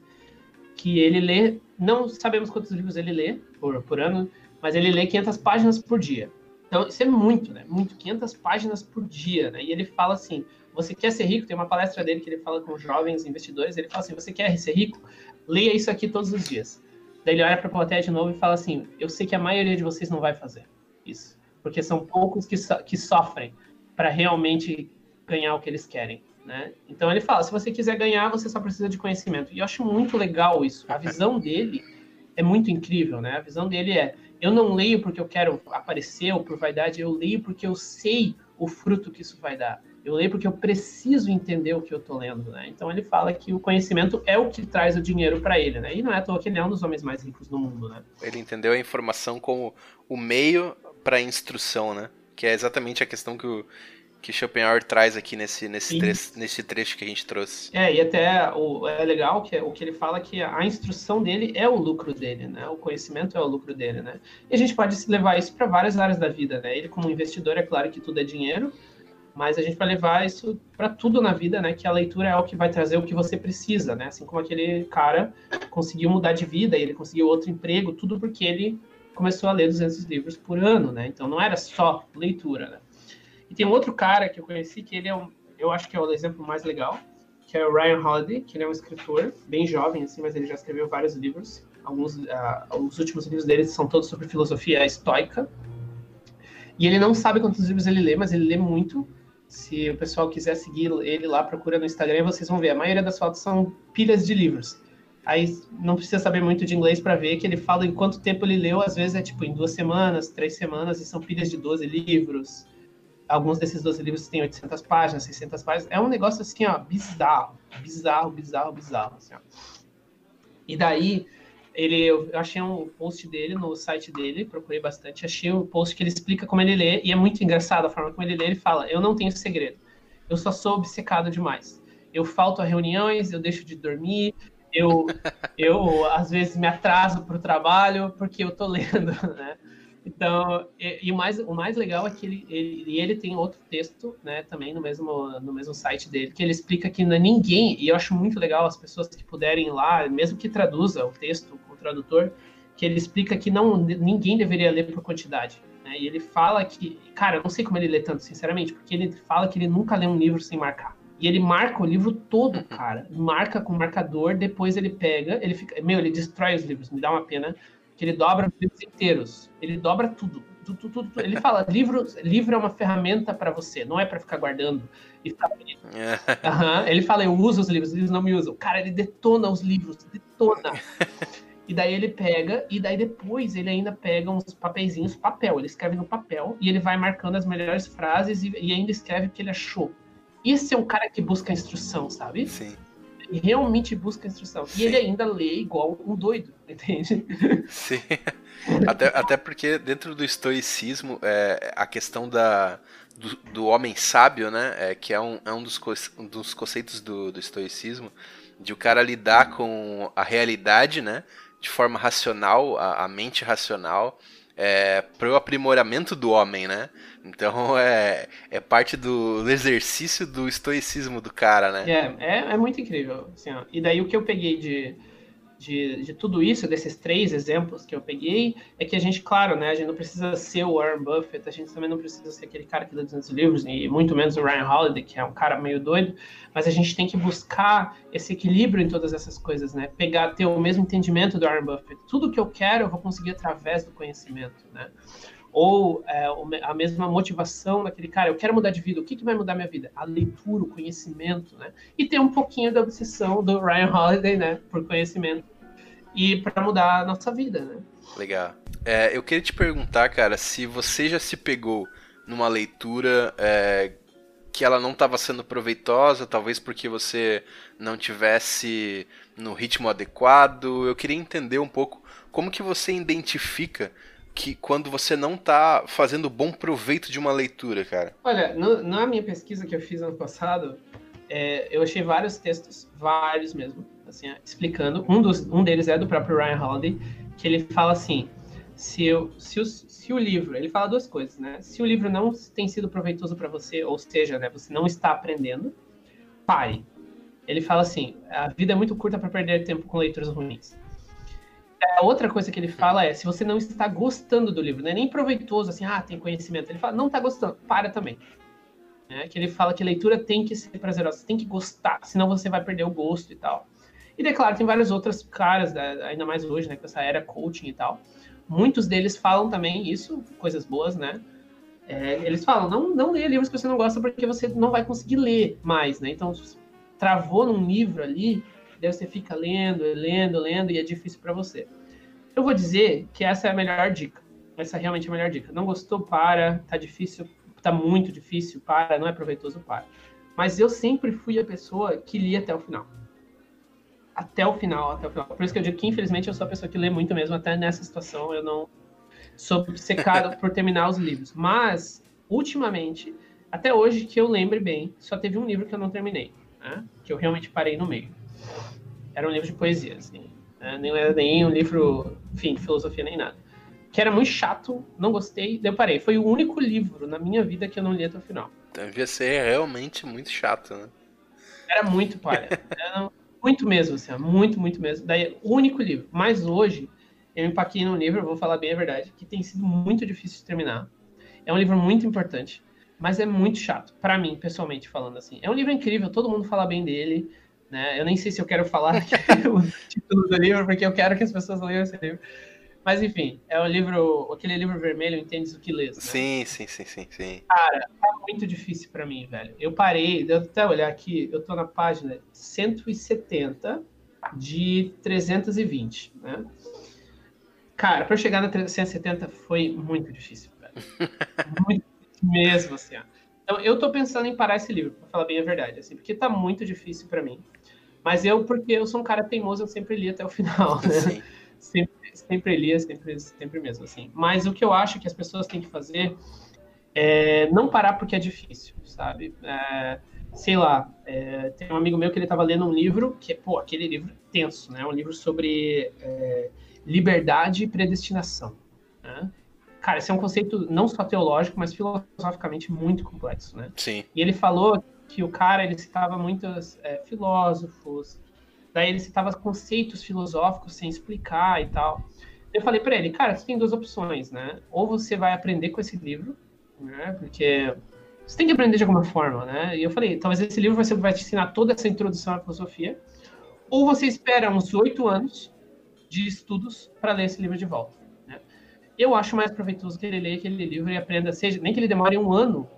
que ele lê, não sabemos quantos livros ele lê por, por ano, mas ele lê 500 páginas por dia. Então, isso é muito, né? Muito, 500 páginas por dia, né? E ele fala assim, você quer ser rico? Tem uma palestra dele que ele fala com jovens investidores, ele fala assim, você quer ser rico? Leia isso aqui todos os dias. Daí ele olha para a plateia de novo e fala assim, eu sei que a maioria de vocês não vai fazer isso, porque são poucos que, so que sofrem para realmente ganhar o que eles querem. Né? Então ele fala, se você quiser ganhar, você só precisa de conhecimento. E eu acho muito legal isso. A visão dele é muito incrível, né? A visão dele é, eu não leio porque eu quero aparecer ou por vaidade, eu leio porque eu sei o fruto que isso vai dar. Eu leio porque eu preciso entender o que eu estou lendo, né? Então ele fala que o conhecimento é o que traz o dinheiro para ele, né? E não é à toa que ele é um dos homens mais ricos do mundo, né? Ele entendeu a informação como o meio para a instrução, né? Que é exatamente a questão que o, que Schopenhauer traz aqui nesse, nesse, trecho, nesse trecho que a gente trouxe. É, e até o, é legal que o que ele fala que a instrução dele é o lucro dele, né? O conhecimento é o lucro dele, né? E a gente pode levar isso para várias áreas da vida, né? Ele como investidor, é claro que tudo é dinheiro, mas a gente vai levar isso para tudo na vida, né? Que a leitura é o que vai trazer o que você precisa, né? Assim como aquele cara conseguiu mudar de vida, ele conseguiu outro emprego, tudo porque ele começou a ler 200 livros por ano, né? Então não era só leitura, né? E tem outro cara que eu conheci que ele é um, eu acho que é o exemplo mais legal, que é o Ryan Holiday, que ele é um escritor bem jovem assim, mas ele já escreveu vários livros. Alguns, uh, os últimos livros dele são todos sobre filosofia estoica. E ele não sabe quantos livros ele lê, mas ele lê muito. Se o pessoal quiser seguir ele lá, procura no Instagram, vocês vão ver. A maioria das fotos são pilhas de livros. Aí não precisa saber muito de inglês para ver que ele fala em quanto tempo ele leu. Às vezes é tipo em duas semanas, três semanas, e são pilhas de 12 livros alguns desses 12 livros têm 800 páginas, 600 páginas. É um negócio assim, ó, bizarro, bizarro, bizarro, bizarro. Assim. E daí, ele, eu achei um post dele no site dele, procurei bastante, achei um post que ele explica como ele lê, e é muito engraçado a forma como ele lê. Ele fala: Eu não tenho segredo, eu só sou obcecado demais. Eu falto a reuniões, eu deixo de dormir, eu, eu às vezes me atraso para o trabalho porque eu tô lendo, né? Então, e, e, o, mais, o mais legal é que ele, ele, ele tem outro texto, né, também no mesmo, no mesmo site dele, que ele explica que não é ninguém, e eu acho muito legal as pessoas que puderem ir lá, mesmo que traduza o texto com o tradutor, que ele explica que não ninguém deveria ler por quantidade. Né? E ele fala que, cara, eu não sei como ele lê tanto, sinceramente, porque ele fala que ele nunca lê um livro sem marcar. E ele marca o livro todo, cara. Marca com marcador, depois ele pega, ele fica. Meu, ele destrói os livros, me dá uma pena que ele dobra os livros inteiros. Ele dobra tudo. Tudo, tudo, tudo. Ele fala, livro, livro é uma ferramenta para você, não é para ficar guardando e uhum. Ele fala, eu uso os livros, os livros não me usam. Cara, ele detona os livros, detona. E daí ele pega, e daí depois ele ainda pega uns papeizinhos, papel, ele escreve no papel, e ele vai marcando as melhores frases e, e ainda escreve o que ele achou. Esse é um cara que busca instrução, sabe? Sim e realmente busca instrução. Sim. E ele ainda lê igual um doido, entende? Sim. Até, até porque dentro do estoicismo, é, a questão da, do, do homem sábio, né? É, que é um, é um, dos, um dos conceitos do, do estoicismo, de o cara lidar com a realidade, né? de forma racional, a, a mente racional, é, para o aprimoramento do homem, né? Então é, é parte do exercício do estoicismo do cara, né? É, é, é muito incrível. Assim, e daí o que eu peguei de, de, de tudo isso, desses três exemplos que eu peguei, é que a gente, claro, né, a gente não precisa ser o Warren Buffett, a gente também não precisa ser aquele cara que lê 200 livros, e muito menos o Ryan Holiday, que é um cara meio doido, mas a gente tem que buscar esse equilíbrio em todas essas coisas, né? Pegar, ter o mesmo entendimento do Warren Buffett. Tudo que eu quero, eu vou conseguir através do conhecimento, né? Ou é, a mesma motivação daquele cara, eu quero mudar de vida, o que, que vai mudar minha vida? A leitura, o conhecimento, né? E tem um pouquinho da obsessão do Ryan Holiday, né, por conhecimento e para mudar a nossa vida, né? Legal. É, eu queria te perguntar, cara, se você já se pegou numa leitura é, que ela não estava sendo proveitosa, talvez porque você não tivesse no ritmo adequado. Eu queria entender um pouco como que você identifica que quando você não está fazendo bom proveito de uma leitura, cara? Olha, no, na minha pesquisa que eu fiz ano passado, é, eu achei vários textos, vários mesmo, assim, explicando. Um, dos, um deles é do próprio Ryan Holiday, que ele fala assim: se, eu, se, o, se o livro, ele fala duas coisas, né? Se o livro não tem sido proveitoso para você, ou seja, né, você não está aprendendo, pare. Ele fala assim: a vida é muito curta para perder tempo com leituras ruins. A outra coisa que ele fala é, se você não está gostando do livro, não é nem proveitoso, assim, ah, tem conhecimento. Ele fala, não está gostando, para também. É, que ele fala que leitura tem que ser prazerosa, você tem que gostar, senão você vai perder o gosto e tal. E, claro, tem vários outros caras, né, ainda mais hoje, né, com essa era coaching e tal. Muitos deles falam também isso, coisas boas, né? É, eles falam, não, não leia livros que você não gosta porque você não vai conseguir ler mais, né? Então, travou num livro ali, Daí você fica lendo, lendo, lendo e é difícil para você. Eu vou dizer que essa é a melhor dica. Essa é realmente a melhor dica. Não gostou, para. Tá difícil, tá muito difícil, para. Não é proveitoso, para. Mas eu sempre fui a pessoa que lia até o final. Até o final, até o final. Por isso que eu digo que, infelizmente, eu sou a pessoa que lê muito mesmo. Até nessa situação, eu não sou secado por terminar os livros. Mas, ultimamente, até hoje que eu lembre bem, só teve um livro que eu não terminei. Né? Que eu realmente parei no meio era um livro de poesia, assim. Né? Nem era nem um livro, enfim, de filosofia nem nada. Que era muito chato, não gostei, daí eu parei. Foi o único livro na minha vida que eu não li até o final. Devia ser realmente muito chato, né? Era muito palha. Era muito mesmo, assim, muito, muito mesmo. Daí, o único livro. Mas hoje, eu empaquei num livro, vou falar bem a verdade, que tem sido muito difícil de terminar. É um livro muito importante, mas é muito chato, para mim, pessoalmente falando assim. É um livro incrível, todo mundo fala bem dele, né? Eu nem sei se eu quero falar o título do livro, porque eu quero que as pessoas leiam esse livro. Mas enfim, é o livro, aquele livro vermelho, Entendes o que lês. Né? Sim, sim, sim, sim, sim. Cara, tá muito difícil para mim, velho. Eu parei, eu até olhar aqui, eu tô na página 170 de 320, né? Cara, para eu chegar na 370 foi muito difícil, velho. muito difícil mesmo, assim, ó. Então, eu tô pensando em parar esse livro, pra falar bem a verdade, assim, porque tá muito difícil para mim. Mas eu, porque eu sou um cara teimoso, eu sempre li até o final, né? Sempre, sempre lia, sempre, sempre mesmo, assim. Mas o que eu acho que as pessoas têm que fazer é não parar porque é difícil, sabe? É, sei lá, é, tem um amigo meu que ele estava lendo um livro, que é, pô, aquele livro tenso, né? Um livro sobre é, liberdade e predestinação. Né? Cara, esse é um conceito não só teológico, mas filosoficamente muito complexo, né? Sim. E ele falou que o cara ele citava muitos é, filósofos, daí ele citava conceitos filosóficos sem explicar e tal. Eu falei para ele, cara, você tem duas opções, né? Ou você vai aprender com esse livro, né? Porque você tem que aprender de alguma forma, né? E eu falei, talvez esse livro você vai te ensinar toda essa introdução à filosofia, ou você espera uns oito anos de estudos para ler esse livro de volta. Eu acho mais proveitoso que ele leia aquele livro e aprenda, seja nem que ele demore um ano,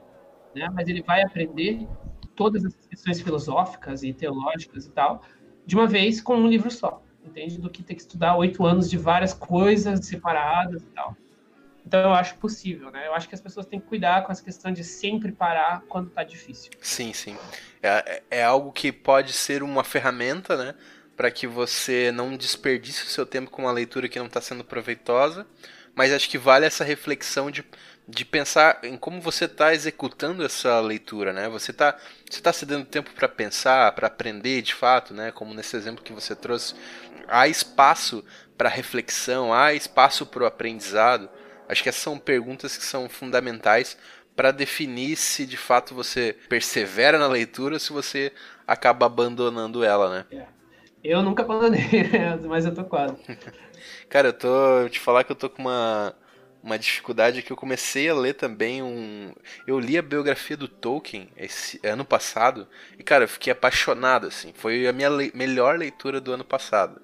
né? Mas ele vai aprender todas as questões filosóficas e teológicas e tal, de uma vez com um livro só, entende? Do que ter que estudar oito anos de várias coisas separadas e tal. Então eu acho possível, né? Eu acho que as pessoas têm que cuidar com essa questão de sempre parar quando tá difícil. Sim, sim. É, é algo que pode ser uma ferramenta, né? Para que você não desperdice o seu tempo com uma leitura que não está sendo proveitosa, mas acho que vale essa reflexão de de pensar em como você está executando essa leitura, né? Você está você tá se dando tempo para pensar, para aprender de fato, né? Como nesse exemplo que você trouxe, há espaço para reflexão, há espaço para o aprendizado? Acho que essas são perguntas que são fundamentais para definir se de fato você persevera na leitura ou se você acaba abandonando ela, né? Eu nunca abandonei, mas eu tô quase. Cara, eu tô. Te falar que eu tô com uma, uma dificuldade que eu comecei a ler também um. Eu li a biografia do Tolkien esse ano passado e, cara, eu fiquei apaixonado, assim. Foi a minha le melhor leitura do ano passado.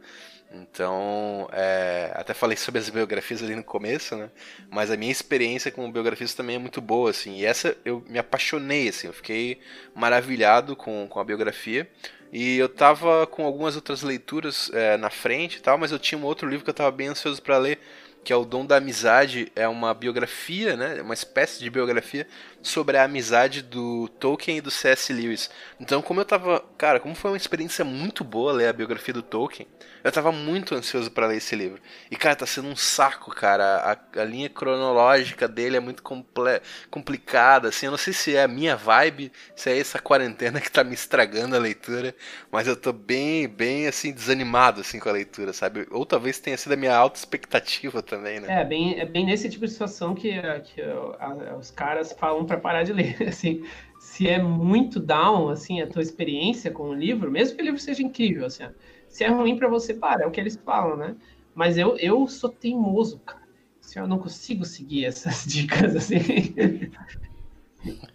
Então, é, até falei sobre as biografias ali no começo, né? Mas a minha experiência com biografias também é muito boa, assim. E essa eu me apaixonei, assim. Eu fiquei maravilhado com, com a biografia. E eu tava com algumas outras leituras é, na frente e tal, mas eu tinha um outro livro que eu tava bem ansioso para ler, que é O Dom da Amizade, é uma biografia, né, uma espécie de biografia sobre a amizade do Tolkien e do C.S. Lewis. Então, como eu tava, cara, como foi uma experiência muito boa ler a biografia do Tolkien, eu tava muito ansioso para ler esse livro. E, cara, tá sendo um saco, cara. A, a linha cronológica dele é muito complicada, assim. Eu não sei se é a minha vibe, se é essa quarentena que tá me estragando a leitura, mas eu tô bem, bem, assim, desanimado, assim, com a leitura, sabe? Ou talvez tenha sido a minha alta expectativa também, né? É, bem, é bem nesse tipo de situação que, que a, os caras falam para parar de ler, assim se é muito down, assim, a tua experiência com o livro, mesmo que o livro seja incrível, assim, se é ruim para você, para, é o que eles falam, né? Mas eu, eu sou teimoso, cara. Assim, eu não consigo seguir essas dicas assim.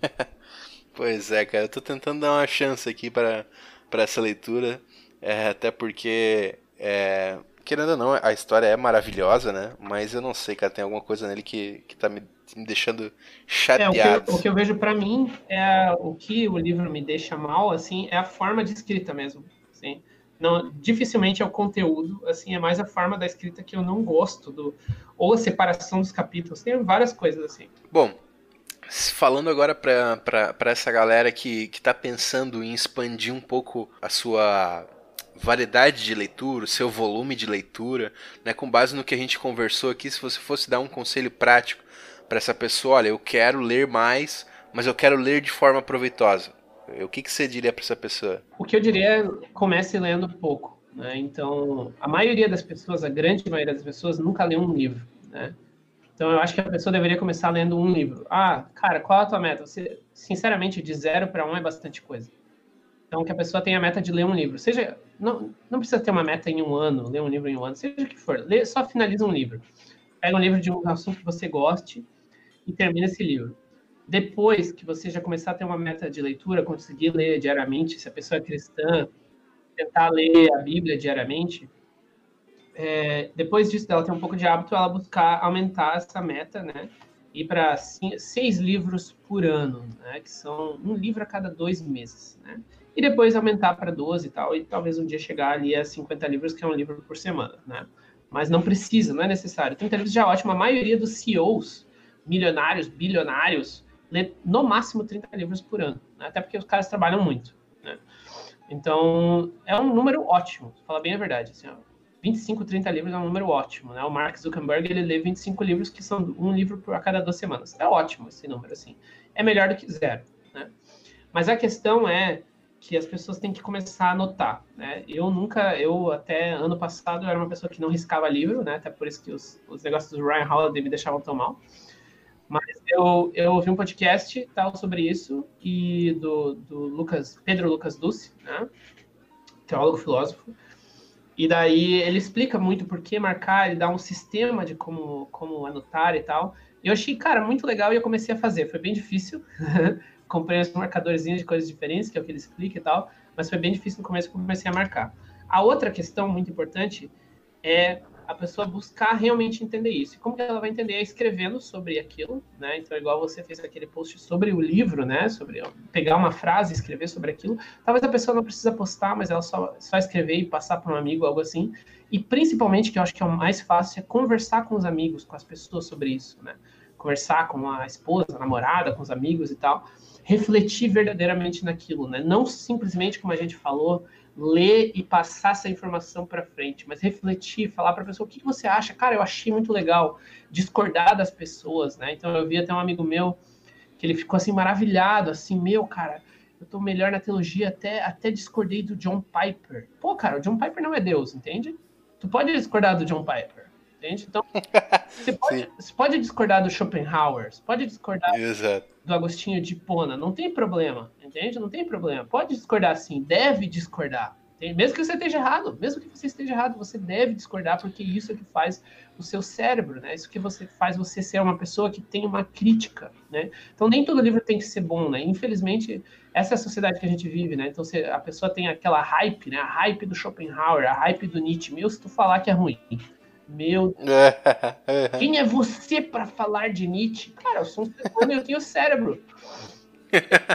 pois é, cara, eu tô tentando dar uma chance aqui para essa leitura, é, até porque, é, querendo ou não, a história é maravilhosa, né? Mas eu não sei, cara, tem alguma coisa nele que, que tá me, me deixando chateado. É, o, que eu, o que eu vejo para mim é o que o livro me deixa mal, assim, é a forma de escrita mesmo, assim não, dificilmente é o conteúdo, assim, é mais a forma da escrita que eu não gosto, do, ou a separação dos capítulos, tem várias coisas assim. Bom, falando agora para essa galera que, que tá pensando em expandir um pouco a sua variedade de leitura, o seu volume de leitura, né, com base no que a gente conversou aqui, se você fosse dar um conselho prático para essa pessoa, olha, eu quero ler mais, mas eu quero ler de forma proveitosa. O que, que você diria para essa pessoa? O que eu diria é comece lendo pouco. Né? Então, a maioria das pessoas, a grande maioria das pessoas, nunca lê um livro. Né? Então, eu acho que a pessoa deveria começar lendo um livro. Ah, cara, qual é a tua meta? Você, sinceramente, de zero para um é bastante coisa. Então, que a pessoa tenha a meta de ler um livro. Seja, não, não precisa ter uma meta em um ano, ler um livro em um ano, seja o que for. Lê, só finaliza um livro. Pega um livro de um assunto que você goste e termina esse livro depois que você já começar a ter uma meta de leitura, conseguir ler diariamente, se a pessoa é cristã, tentar ler a Bíblia diariamente, é, depois disso dela ter um pouco de hábito, ela buscar aumentar essa meta, né? Ir para seis livros por ano, né? Que são um livro a cada dois meses, né? E depois aumentar para 12 e tal, e talvez um dia chegar ali a 50 livros, que é um livro por semana, né? Mas não precisa, não é necessário. 30 livros já é ótimo. A maioria dos CEOs, milionários, bilionários, ler no máximo 30 livros por ano, né? até porque os caras trabalham muito. Né? Então, é um número ótimo, fala bem a verdade. Assim, ó, 25, 30 livros é um número ótimo. Né? O Mark Zuckerberg ele lê 25 livros, que são um livro a cada duas semanas. É ótimo esse número, assim. É melhor do que zero. Né? Mas a questão é que as pessoas têm que começar a anotar. Né? Eu nunca, eu até ano passado eu era uma pessoa que não riscava livro, né? até por isso que os, os negócios do Ryan Holiday me deixavam tão mal. Mas eu, eu ouvi um podcast tal sobre isso e do, do Lucas, Pedro Lucas Duce, né? teólogo filósofo. E daí ele explica muito por que marcar, ele dá um sistema de como, como anotar e tal. Eu achei, cara, muito legal e eu comecei a fazer. Foi bem difícil. Comprei uns marcadorzinhos de coisas diferentes, que é o que ele explica e tal. Mas foi bem difícil no começo, comecei a marcar. A outra questão muito importante é a pessoa buscar realmente entender isso. E como que ela vai entender? É escrevendo sobre aquilo, né? Então, igual você fez aquele post sobre o livro, né? Sobre pegar uma frase e escrever sobre aquilo. Talvez a pessoa não precisa postar, mas ela só, só escrever e passar para um amigo, algo assim. E principalmente, que eu acho que é o mais fácil, é conversar com os amigos, com as pessoas sobre isso, né? Conversar com a esposa, a namorada, com os amigos e tal. Refletir verdadeiramente naquilo, né? Não simplesmente, como a gente falou, ler e passar essa informação para frente, mas refletir, falar para a pessoa o que, que você acha. Cara, eu achei muito legal discordar das pessoas, né? Então eu vi até um amigo meu que ele ficou assim maravilhado, assim, meu, cara, eu tô melhor na teologia, até, até discordei do John Piper. Pô, cara, o John Piper não é Deus, entende? Tu pode discordar do John Piper, entende? Então, você pode, você pode discordar do Schopenhauer, você pode discordar Exato. do Agostinho de Hipona, não tem problema, entende? Não tem problema. Pode discordar sim, deve discordar. Mesmo que você esteja errado, mesmo que você esteja errado, você deve discordar, porque isso é que faz o seu cérebro, né? Isso que você faz você ser uma pessoa que tem uma crítica, né? Então nem todo livro tem que ser bom, né? Infelizmente, essa é a sociedade que a gente vive, né? Então se a pessoa tem aquela hype, né? A hype do Schopenhauer, a hype do Nietzsche. Meu, se tu falar que é ruim, meu, quem é você para falar de Nietzsche? Cara, eu sou um ser humano, eu tenho cérebro.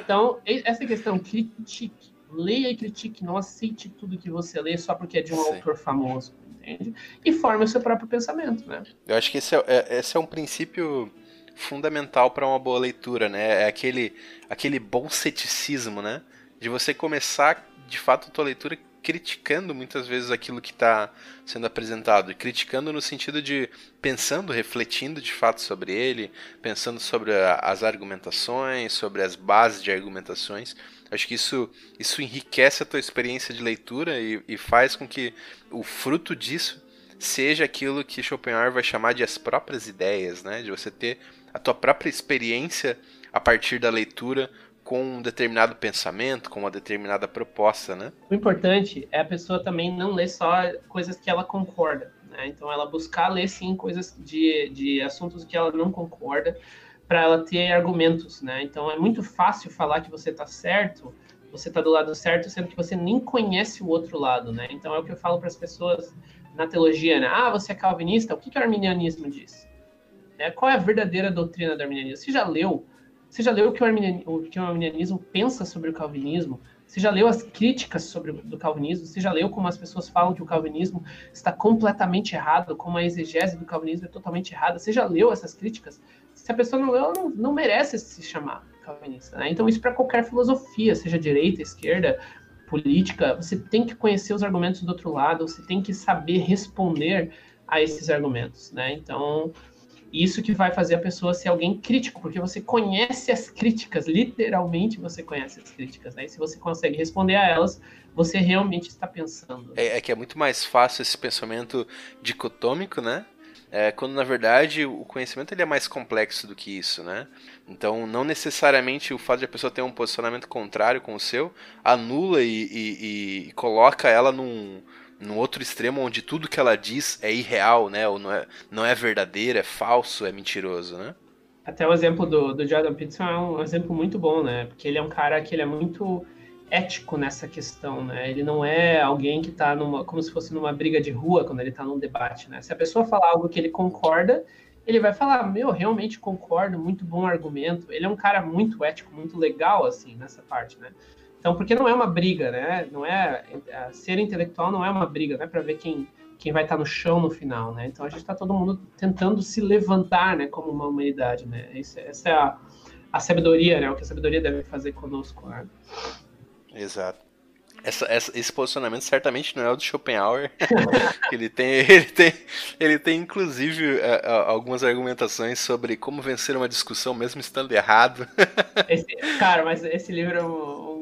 Então, essa questão, critique leia e critique, não aceite tudo que você lê só porque é de um Sim. autor famoso, entende? E forme o seu próprio pensamento, né? Eu acho que esse é, é esse é um princípio fundamental para uma boa leitura, né? É aquele, aquele bom ceticismo, né? De você começar, de fato, a tua leitura criticando muitas vezes aquilo que está sendo apresentado, e criticando no sentido de pensando, refletindo de fato sobre ele, pensando sobre a, as argumentações, sobre as bases de argumentações. Acho que isso, isso enriquece a tua experiência de leitura e, e faz com que o fruto disso seja aquilo que Schopenhauer vai chamar de as próprias ideias, né? De você ter a tua própria experiência a partir da leitura com um determinado pensamento, com uma determinada proposta, né? O importante é a pessoa também não ler só coisas que ela concorda, né? Então ela buscar ler sim coisas de, de assuntos que ela não concorda, para ela ter argumentos, né? Então é muito fácil falar que você está certo, você está do lado certo, sendo que você nem conhece o outro lado, né? Então é o que eu falo para as pessoas na teologia, né? Ah, você é calvinista? O que, que o arminianismo diz? É, qual é a verdadeira doutrina do arminianismo? Você já leu? Você já leu o que o, arminianismo, o que o arminianismo pensa sobre o calvinismo? Você já leu as críticas sobre do calvinismo? Você já leu como as pessoas falam que o calvinismo está completamente errado, como a exegese do calvinismo é totalmente errada? Você já leu essas críticas? Se a pessoa não leu, não, não merece se chamar calvinista. Né? Então, isso para qualquer filosofia, seja direita, esquerda, política, você tem que conhecer os argumentos do outro lado, você tem que saber responder a esses argumentos. Né? Então, isso que vai fazer a pessoa ser alguém crítico, porque você conhece as críticas, literalmente você conhece as críticas, né? E se você consegue responder a elas, você realmente está pensando. É, é que é muito mais fácil esse pensamento dicotômico, né? É, quando na verdade o conhecimento ele é mais complexo do que isso, né? Então não necessariamente o fato de a pessoa ter um posicionamento contrário com o seu anula e, e, e coloca ela num, no outro extremo onde tudo que ela diz é irreal, né? Ou não é, não é verdadeiro, é falso, é mentiroso, né? Até o exemplo do, do Jordan Peterson é um exemplo muito bom, né? Porque ele é um cara que ele é muito ético nessa questão, né? Ele não é alguém que está numa, como se fosse numa briga de rua quando ele está num debate, né? Se a pessoa falar algo que ele concorda, ele vai falar, meu, realmente concordo, muito bom argumento. Ele é um cara muito ético, muito legal, assim, nessa parte, né? Então, porque não é uma briga, né? Não é, ser intelectual não é uma briga, né? Para ver quem quem vai estar tá no chão no final, né? Então a gente está todo mundo tentando se levantar, né? Como uma humanidade, né? Esse, essa é a, a sabedoria, né? O que a sabedoria deve fazer conosco, né? Exato. Essa, essa, esse posicionamento certamente não é o do Schopenhauer. ele tem, ele tem, ele tem inclusive é, é, algumas argumentações sobre como vencer uma discussão mesmo estando errado. Esse, cara, mas esse livro é um,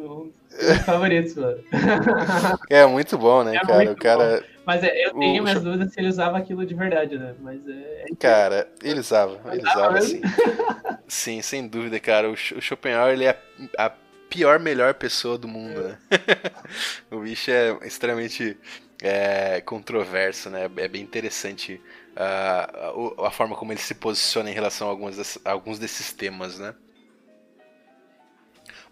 favoritos, mano. É muito bom, né, é cara? O cara. Bom. Mas é, eu tenho o... minhas dúvidas se ele usava aquilo de verdade, né? Mas é. é cara, ele usava. Ele usava, sim. sim, sem dúvida, cara. O, Schopenhauer, ele é a pior, melhor pessoa do mundo, né? o bicho é extremamente é, controverso, né? É bem interessante uh, a, a, forma como ele se posiciona em relação a, algumas, a alguns desses temas, né?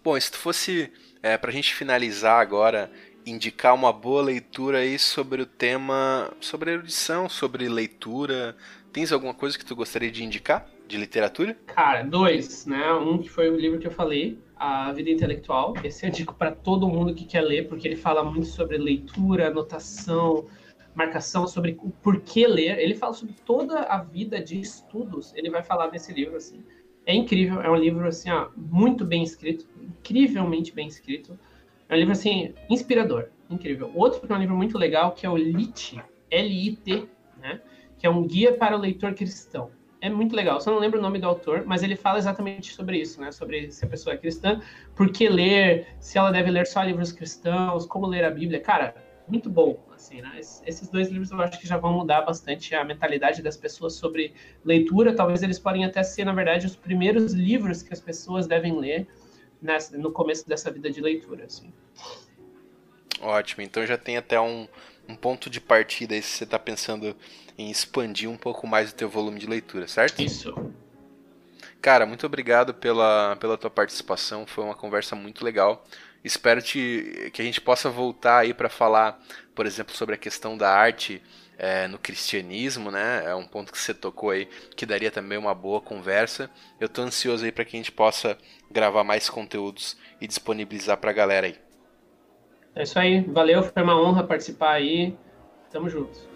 Bom, se tu fosse é, para a gente finalizar agora, indicar uma boa leitura aí sobre o tema, sobre erudição, sobre leitura. Tens alguma coisa que tu gostaria de indicar de literatura? Cara, dois, né? Um que foi o livro que eu falei, A Vida Intelectual. Esse eu indico para todo mundo que quer ler, porque ele fala muito sobre leitura, anotação, marcação, sobre o porquê ler. Ele fala sobre toda a vida de estudos. Ele vai falar nesse livro assim. É incrível, é um livro assim, ó, muito bem escrito, incrivelmente bem escrito. É um livro assim inspirador, incrível. Outro que é um livro muito legal que é o LIT, L-I-T, né? Que é um guia para o leitor cristão. É muito legal. Só não lembro o nome do autor, mas ele fala exatamente sobre isso, né? Sobre se a pessoa é cristã, por que ler, se ela deve ler só livros cristãos, como ler a Bíblia. Cara, muito bom, assim, né? Esses dois livros eu acho que já vão mudar bastante a mentalidade das pessoas sobre leitura. Talvez eles podem até ser, na verdade, os primeiros livros que as pessoas devem ler nessa, no começo dessa vida de leitura, assim. Ótimo, então já tem até um, um ponto de partida aí se você está pensando em expandir um pouco mais o teu volume de leitura, certo? Isso. Cara, muito obrigado pela, pela tua participação, foi uma conversa muito legal. Espero te, que a gente possa voltar aí para falar, por exemplo, sobre a questão da arte é, no cristianismo, né? É um ponto que você tocou aí que daria também uma boa conversa. Eu estou ansioso aí para que a gente possa gravar mais conteúdos e disponibilizar para a galera aí. É isso aí, valeu, foi uma honra participar aí. Tamo junto.